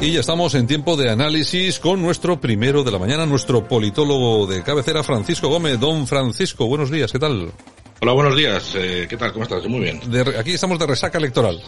Y ya estamos en tiempo de análisis con nuestro primero de la mañana, nuestro politólogo de cabecera, Francisco Gómez. Don Francisco, buenos días, ¿qué tal? Hola, buenos días. Eh, ¿Qué tal? ¿Cómo estás? Muy bien. De, aquí estamos de resaca electoral.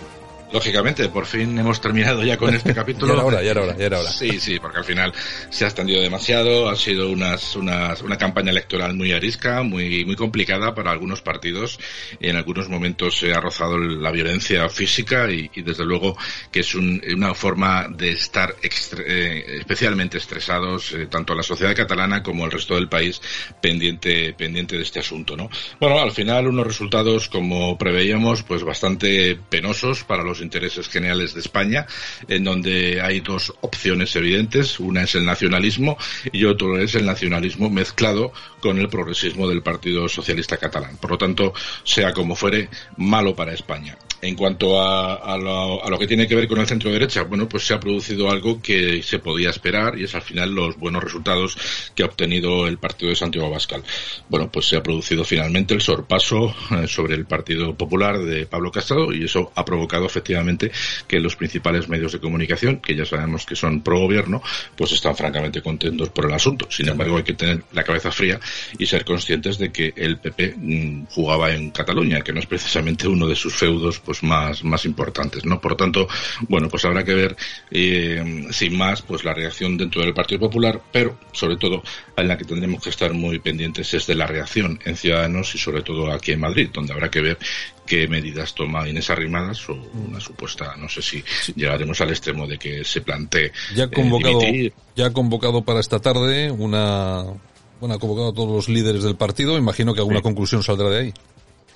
Lógicamente, por fin hemos terminado ya con este capítulo. ya era hora, ya era hora, ya era hora. Sí, sí, porque al final se ha extendido demasiado, ha sido unas, unas, una campaña electoral muy arisca, muy, muy complicada para algunos partidos. En algunos momentos se ha rozado la violencia física y, y desde luego que es un, una forma de estar eh, especialmente estresados, eh, tanto la sociedad catalana como el resto del país, pendiente, pendiente de este asunto, ¿no? Bueno, al final unos resultados, como preveíamos, pues bastante penosos para los intereses generales de España, en donde hay dos opciones evidentes. Una es el nacionalismo y otro es el nacionalismo mezclado con el progresismo del Partido Socialista Catalán. Por lo tanto, sea como fuere, malo para España. En cuanto a, a, lo, a, lo, que tiene que ver con el centro derecha, bueno, pues se ha producido algo que se podía esperar y es al final los buenos resultados que ha obtenido el partido de Santiago Abascal. Bueno, pues se ha producido finalmente el sorpaso eh, sobre el Partido Popular de Pablo Casado y eso ha provocado efectivamente que los principales medios de comunicación, que ya sabemos que son pro gobierno, pues están francamente contentos por el asunto. Sin embargo, hay que tener la cabeza fría y ser conscientes de que el PP mmm, jugaba en Cataluña, que no es precisamente uno de sus feudos pues más, más importantes, ¿no? Por tanto, bueno, pues habrá que ver, eh, sin más, pues la reacción dentro del Partido Popular, pero sobre todo en la que tendremos que estar muy pendientes es de la reacción en Ciudadanos y sobre todo aquí en Madrid, donde habrá que ver qué medidas toma Inés Arrimadas o una supuesta, no sé si llegaremos al extremo de que se plantee ya ha convocado, eh, ya ha convocado para esta tarde una, bueno, ha convocado a todos los líderes del partido, imagino que alguna sí. conclusión saldrá de ahí.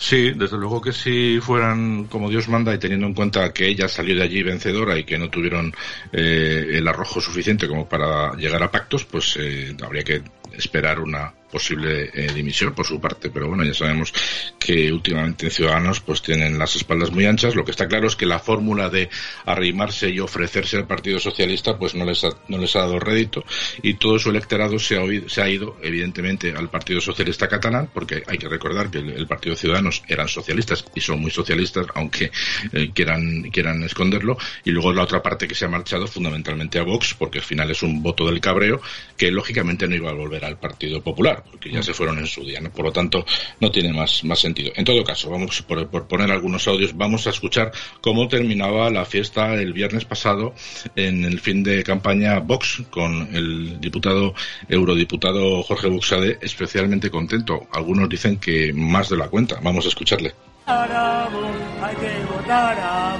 Sí, desde luego que si fueran como Dios manda y teniendo en cuenta que ella salió de allí vencedora y que no tuvieron eh, el arrojo suficiente como para llegar a pactos, pues eh, habría que esperar una posible eh, dimisión por su parte, pero bueno, ya sabemos que últimamente en Ciudadanos pues tienen las espaldas muy anchas. Lo que está claro es que la fórmula de arrimarse y ofrecerse al Partido Socialista pues no les ha, no les ha dado rédito y todo su electorado se ha, oído, se ha ido evidentemente al Partido Socialista catalán porque hay que recordar que el, el Partido Ciudadanos eran socialistas y son muy socialistas aunque eh, quieran, quieran esconderlo y luego la otra parte que se ha marchado fundamentalmente a Vox porque al final es un voto del cabreo que lógicamente no iba a volver al Partido Popular porque ya se fueron en su día. Por lo tanto, no tiene más, más sentido. En todo caso, vamos por, por, poner algunos audios, vamos a escuchar cómo terminaba la fiesta el viernes pasado en el fin de campaña Vox con el diputado, eurodiputado Jorge Buxade, especialmente contento. Algunos dicen que más de la cuenta. Vamos a escucharle. Hay que votar a.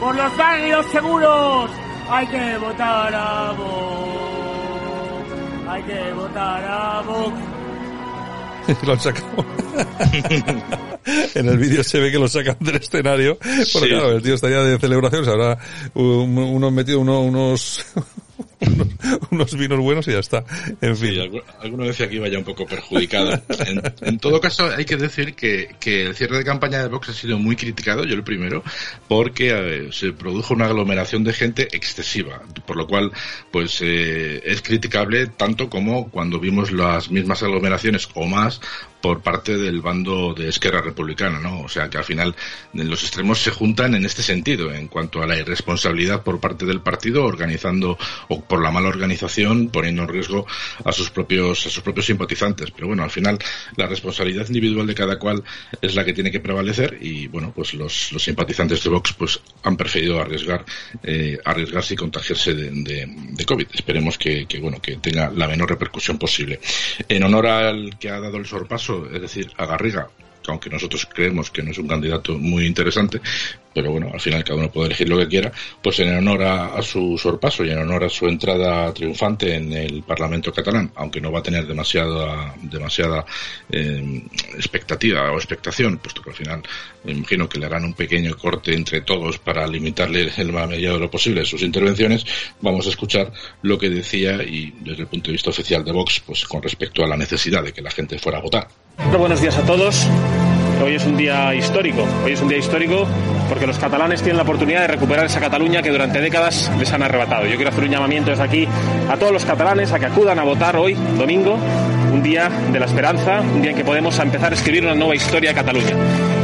Por los barrios seguros hay que votar a hay que votar a Vox. lo han sacado. en el vídeo se ve que lo sacan del escenario. Porque sí. claro, el tío estaría de celebración, se habrá unos metido uno, unos, unos, unos, vinos buenos y ya está. En fin. Sí, alguno decía que iba ya un poco perjudicado. En, en, todo caso, hay que decir que, que, el cierre de campaña de Vox ha sido muy criticado, yo el primero, porque ver, se produjo una aglomeración de gente excesiva, por lo cual, pues, eh, es criticable tanto como cuando vimos las mismas aglomeraciones o más por parte del bando de Esquerra Republicana, ¿no? O sea que al final los extremos se juntan en este sentido, en cuanto a la irresponsabilidad por parte del partido organizando o por la mala organización poniendo en riesgo a sus propios a sus propios simpatizantes. Pero bueno, al final la responsabilidad individual de cada cual es la que tiene que prevalecer y bueno, pues los, los simpatizantes de Vox pues han preferido arriesgar eh, arriesgarse y contagiarse de, de, de COVID. Esperemos que, que bueno que tenga la menor repercusión posible. En honor al que ha dado el sorpaso es decir, a Garriga, aunque nosotros creemos que no es un candidato muy interesante, pero bueno, al final cada uno puede elegir lo que quiera, pues en honor a, su sorpaso y en honor a su entrada triunfante en el Parlamento catalán, aunque no va a tener demasiada, demasiada eh, expectativa o expectación, puesto que al final me imagino que le harán un pequeño corte entre todos para limitarle el más medida de lo posible sus intervenciones, vamos a escuchar lo que decía y desde el punto de vista oficial de Vox, pues con respecto a la necesidad de que la gente fuera a votar. Buenos días a todos. Hoy es un día histórico. Hoy es un día histórico porque los catalanes tienen la oportunidad de recuperar esa Cataluña que durante décadas les han arrebatado. Yo quiero hacer un llamamiento desde aquí a todos los catalanes a que acudan a votar hoy, domingo, un día de la esperanza, un día en que podemos empezar a escribir una nueva historia de Cataluña.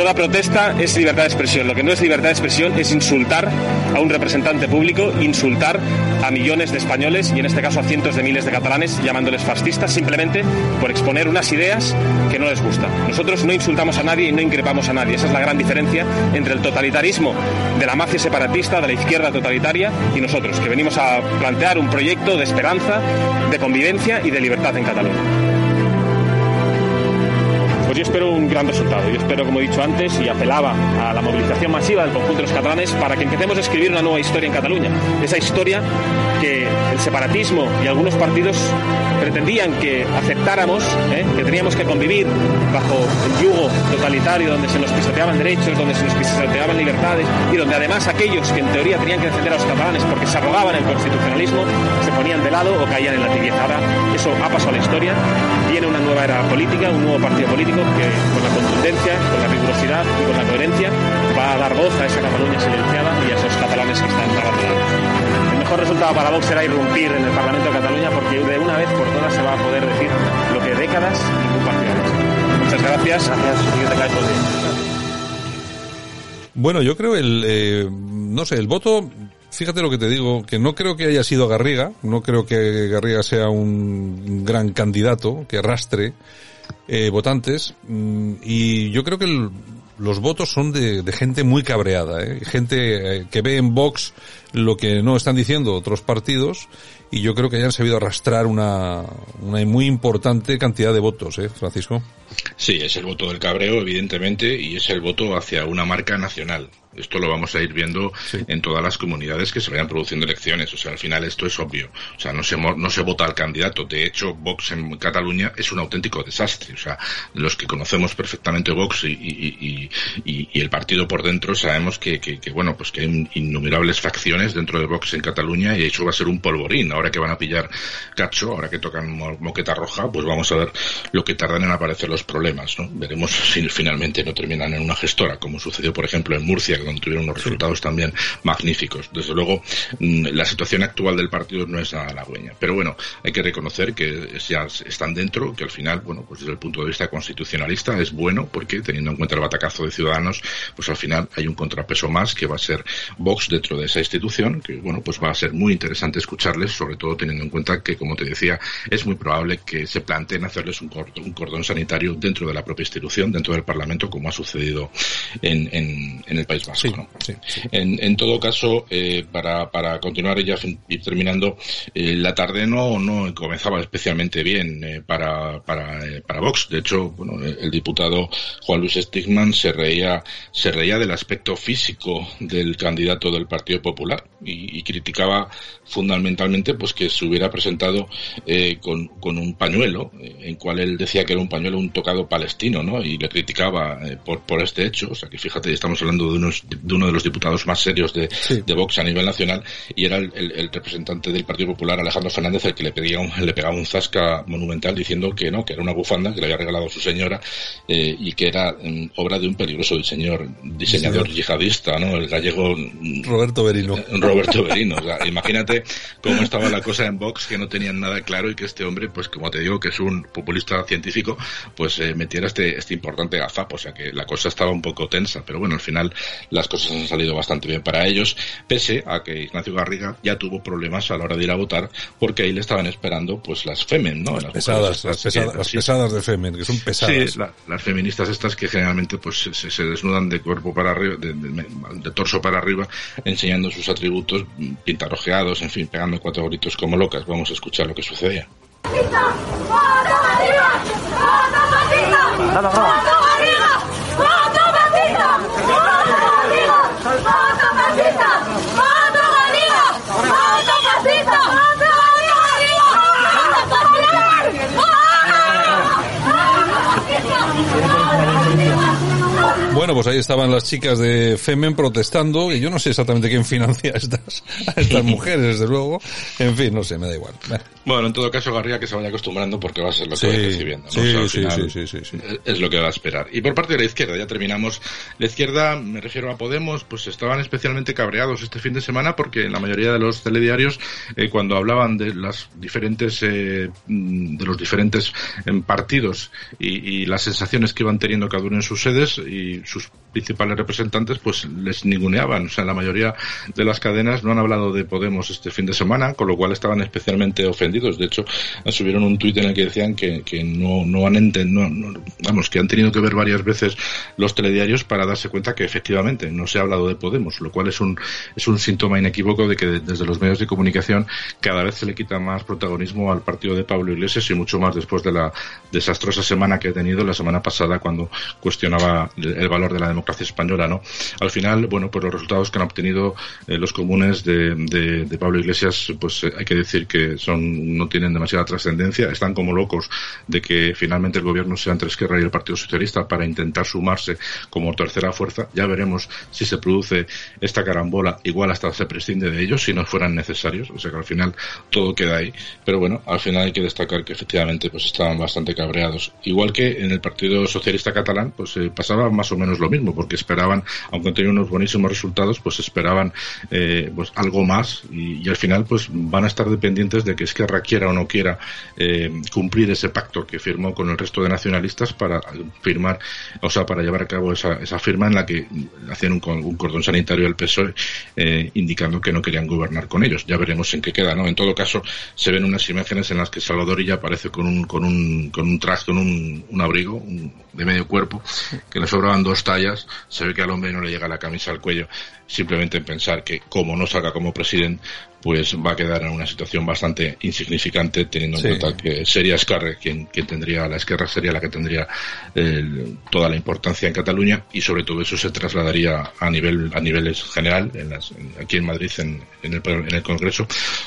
Toda protesta es libertad de expresión. Lo que no es libertad de expresión es insultar a un representante público, insultar a millones de españoles y en este caso a cientos de miles de catalanes llamándoles fascistas simplemente por exponer unas ideas que no les gustan. Nosotros no insultamos a nadie y no increpamos a nadie. Esa es la gran diferencia entre el totalitarismo de la mafia separatista, de la izquierda totalitaria y nosotros, que venimos a plantear un proyecto de esperanza, de convivencia y de libertad en Cataluña. Pues yo espero un gran resultado. Yo espero, como he dicho antes, y apelaba a la movilización masiva del conjunto de los catalanes para que empecemos a escribir una nueva historia en Cataluña. Esa historia que el separatismo y algunos partidos pretendían que aceptáramos, ¿eh? que teníamos que convivir bajo el yugo totalitario donde se nos pisoteaban derechos, donde se nos pisoteaban libertades y donde además aquellos que en teoría tenían que defender a los catalanes porque se arrogaban el constitucionalismo se ponían de lado o caían en la tibieza. Ahora eso ha pasado a la historia, viene una nueva era política, un nuevo partido político que con la contundencia, con la rigurosidad y con la coherencia va a dar voz a esa Cataluña silenciada y a esos catalanes que están abandonados. El mejor resultado para Vox será irrumpir en el Parlamento de Cataluña porque de una vez por todas se va a poder decir lo que décadas ningún partido ha hecho. Muchas gracias. Gracias Bueno, yo creo el, eh, no sé, el voto fíjate lo que te digo, que no creo que haya sido Garriga, no creo que Garriga sea un gran candidato que arrastre eh, votantes mm, y yo creo que los votos son de, gente muy cabreada, ¿eh? gente eh, que ve en Vox lo que no están diciendo otros partidos y yo creo que hayan sabido arrastrar una, una muy importante cantidad de votos, ¿eh, Francisco? Sí, es el voto del cabreo, evidentemente, y es el voto hacia una marca nacional. Esto lo vamos a ir viendo en todas las comunidades que se vayan produciendo elecciones. O sea, al final esto es obvio. O sea, no se, no se vota al candidato. De hecho, Vox en Cataluña es un auténtico desastre. O sea, los que conocemos perfectamente Vox y, y, y, y el partido por dentro sabemos que, que, que, bueno, pues que hay innumerables facciones dentro de Vox en Cataluña y eso va a ser un polvorín. Ahora que van a pillar cacho, ahora que tocan moqueta roja, pues vamos a ver lo que tardan en aparecer los problemas. ¿no? Veremos si finalmente no terminan en una gestora, como sucedió, por ejemplo, en Murcia tuvieron unos resultados también magníficos. Desde luego, mm, la situación actual del partido no es nada halagüeña. Pero bueno, hay que reconocer que ya están dentro, que al final, bueno, pues desde el punto de vista constitucionalista es bueno, porque teniendo en cuenta el batacazo de Ciudadanos, pues al final hay un contrapeso más que va a ser Vox dentro de esa institución, que bueno, pues va a ser muy interesante escucharles, sobre todo teniendo en cuenta que, como te decía, es muy probable que se planteen hacerles un cordón, un cordón sanitario dentro de la propia institución, dentro del Parlamento, como ha sucedido en, en, en el País en, todo caso, eh, para, para continuar ya ir terminando, eh, la tarde no, no comenzaba especialmente bien eh, para, para, para Vox. De hecho, bueno, el diputado Juan Luis Stigman se reía, se reía del aspecto físico del candidato del Partido Popular y, criticaba fundamentalmente pues que se hubiera presentado con, con un pañuelo, en cual él decía que era un pañuelo un tocado palestino, ¿no? Y le criticaba por, por este hecho. O sea que fíjate, estamos hablando de unos de uno de los diputados más serios de, de Vox a nivel nacional y era el, el, representante del Partido Popular, Alejandro Fernández, el que le, pedía un, le pegaba un zasca monumental diciendo que no, que era una bufanda que le había regalado su señora eh, y que era mm, obra de un peligroso diseñador, diseñador yihadista, ¿no? El gallego mm, Roberto Berino. Eh, Roberto Berino. O sea, imagínate cómo estaba la cosa en Vox que no tenían nada claro y que este hombre, pues como te digo, que es un populista científico, pues eh, metiera este, este importante gazapo. O sea que la cosa estaba un poco tensa, pero bueno, al final las cosas han salido bastante bien para ellos, pese a que Ignacio Garriga ya tuvo problemas a la hora de ir a votar, porque ahí le estaban esperando pues las Femen, ¿no? Las, pesadas, las, pesadas de Femen, que son pesadas. Sí, las feministas estas que generalmente pues se, desnudan de cuerpo para arriba, de, torso para arriba, enseñando sus atributos pintarrojeados, en fin, pegando cuatro gritos como locas. Vamos a escuchar lo que sucedía. Bueno, pues ahí estaban las chicas de Femen protestando, y yo no sé exactamente quién financia a estas, a estas mujeres, desde luego. En fin, no sé, me da igual. Bueno, en todo caso, Garría que se vaya acostumbrando porque va a ser lo que va recibiendo. ¿no? Sí, sí, sí, sí, sí, Es lo que va a esperar. Y por parte de la izquierda, ya terminamos. La izquierda, me refiero a Podemos, pues estaban especialmente cabreados este fin de semana porque en la mayoría de los telediarios, eh, cuando hablaban de las diferentes, eh, de los diferentes eh, partidos y, y, las sensaciones que iban teniendo cada uno en sus sedes y sus principales representantes, pues les ninguneaban. O sea, la mayoría de las cadenas no han hablado de Podemos este fin de semana, con lo cual estaban especialmente ofendidos. De hecho, subieron un tuit en el que decían que, que no, no han entendido, no, vamos, que han tenido que ver varias veces los telediarios para darse cuenta que efectivamente no se ha hablado de Podemos, lo cual es un, es un síntoma inequívoco de que desde los medios de comunicación cada vez se le quita más protagonismo al partido de Pablo Iglesias y mucho más después de la desastrosa semana que ha tenido la semana pasada cuando cuestionaba el valor de la democracia española, ¿no? Al final, bueno, pues los resultados que han obtenido eh, los comunes de, Pablo Iglesias, pues eh, hay que decir que son no tienen demasiada trascendencia, están como locos de que finalmente el gobierno sea entre Esquerra y el Partido Socialista para intentar sumarse como tercera fuerza. Ya veremos si se produce esta carambola, igual hasta se prescinde de ellos si no fueran necesarios, o sea que al final todo queda ahí. Pero bueno, al final hay que destacar que efectivamente pues estaban bastante cabreados. Igual que en el Partido Socialista Catalán, pues eh, pasaba más o menos lo mismo, porque esperaban, aunque tenían unos buenísimos resultados, pues esperaban eh, pues algo más y, y, al final pues van a estar dependientes de que Esquerra quiera o no quiera eh, cumplir ese pacto que firmó con el resto de nacionalistas para firmar, o sea, para llevar a cabo esa, esa firma en la que hacían un, un cordón sanitario del PSOE eh, indicando que no querían gobernar con ellos. Ya veremos en qué queda, ¿no? En todo caso, se ven unas imágenes en las que Salvador ya aparece con un, con un, con un traje, con un, un abrigo un, de medio cuerpo, que le sobraban dos tallas, se ve que al hombre no le llega la camisa al cuello, simplemente en pensar que como no salga como presidente, pues va a quedar en una situación bastante insignificante teniendo en sí. cuenta que sería Esquerra quien, quien tendría, la Esquerra sería la que tendría eh, toda la importancia en Cataluña y sobre todo eso se trasladaría a nivel a niveles general en las, en, aquí en Madrid en, en, el, en el Congreso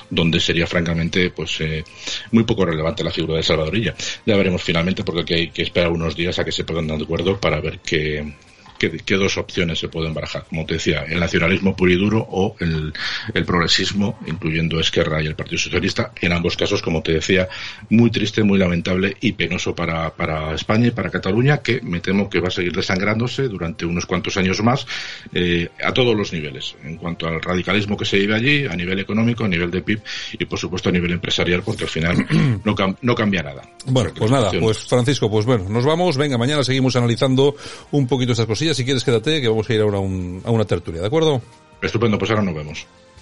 donde sería francamente pues eh, muy poco relevante la figura de Salvadorilla. Ya veremos finalmente porque hay que esperar unos días a que se pongan de acuerdo para ver qué qué, qué, dos opciones se pueden barajar. Como te decía, el nacionalismo puro y duro o el, el, progresismo, incluyendo Esquerra y el Partido Socialista. En ambos casos, como te decía, muy triste, muy lamentable y penoso para, para España y para Cataluña, que me temo que va a seguir desangrándose durante unos cuantos años más eh, a todos los niveles. En cuanto al radicalismo que se vive allí, a nivel económico, a nivel de PIB y, por supuesto, a nivel empresarial, porque al final no, cam no cambia nada. Bueno, pues nada, pues Francisco, pues bueno, nos vamos. Venga, mañana seguimos analizando un poquito estas cosillas si quieres quédate, que vamos a ir ahora a, un, a una tertulia, ¿de acuerdo? Estupendo, pues ahora nos vemos.